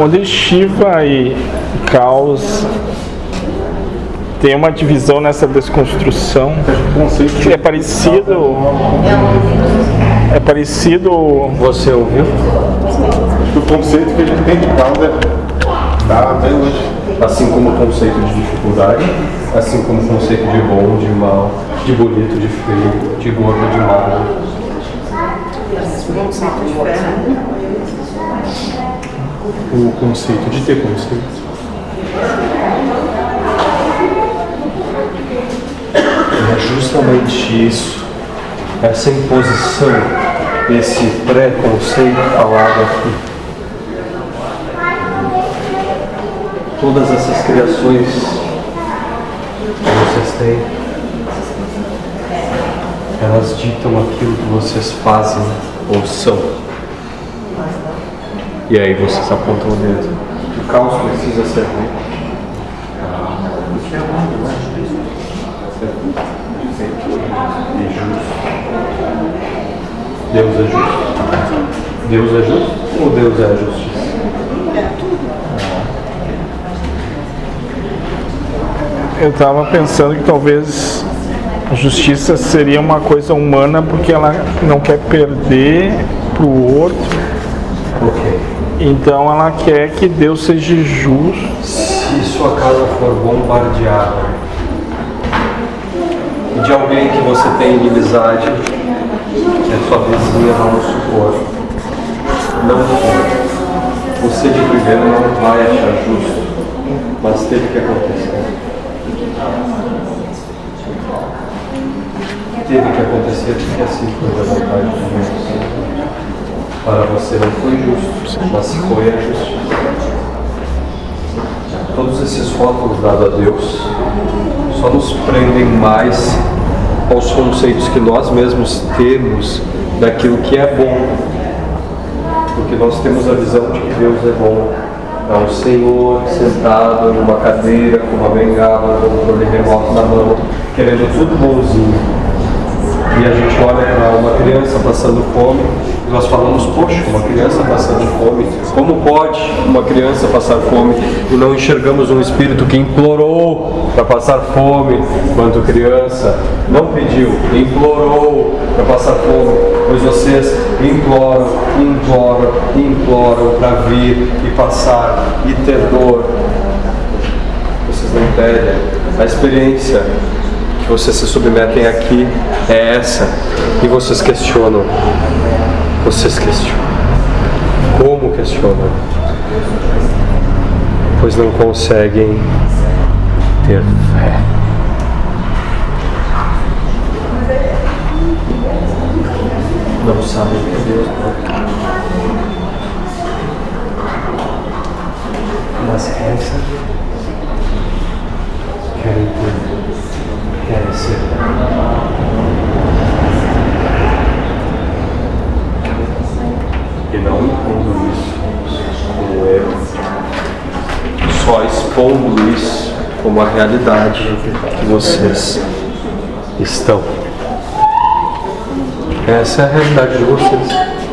onde Shiva e Caos tem uma divisão nessa desconstrução que é parecido é parecido Você ouviu? O conceito que a gente tem de causa tá até hoje. Assim como o conceito de dificuldade, assim como o conceito de bom, de mal, de bonito, de feio, de gordo, de magro. O conceito de ter conceito. É justamente isso, essa imposição, esse preconceito falado aqui. Todas essas criações que vocês têm, elas ditam aquilo que vocês fazem ou são. E aí vocês apontam o dedo. O caos precisa ser ruim. Deus é justo. Deus é justo ou Deus é a justiça? eu estava pensando que talvez a justiça seria uma coisa humana porque ela não quer perder pro outro Ok. Então ela quer que Deus seja justo Se sua casa for bombardeada e de alguém que você tem inimizade, que é sua vizinha, vamos supor, não for, você de primeiro não vai achar justo, mas teve que acontecer. Teve que acontecer porque assim foi a vontade de Deus. Para você não foi justo, mas foi a justiça. Todos esses rótulos dados a Deus só nos prendem mais aos conceitos que nós mesmos temos daquilo que é bom. Porque nós temos a visão de que Deus é bom. É um Senhor sentado em uma cadeira com uma bengala, um controle remoto na mão, querendo tudo bonzinho. E a gente olha para uma criança passando fome e nós falamos, poxa, uma criança passando fome, como pode uma criança passar fome? E não enxergamos um espírito que implorou para passar fome quando criança, não pediu, implorou para passar fome, pois vocês imploram, imploram, imploram para vir e passar e ter dor. Vocês não pedem. A experiência que vocês se submetem aqui é essa. E vocês questionam. Vocês questionam. Como questionam? Pois não conseguem ter fé. Não sabem que Deus pode. Mas essa ser. E não impondo isso como erro, só expondo isso como a realidade que vocês estão. Essa é a realidade de vocês.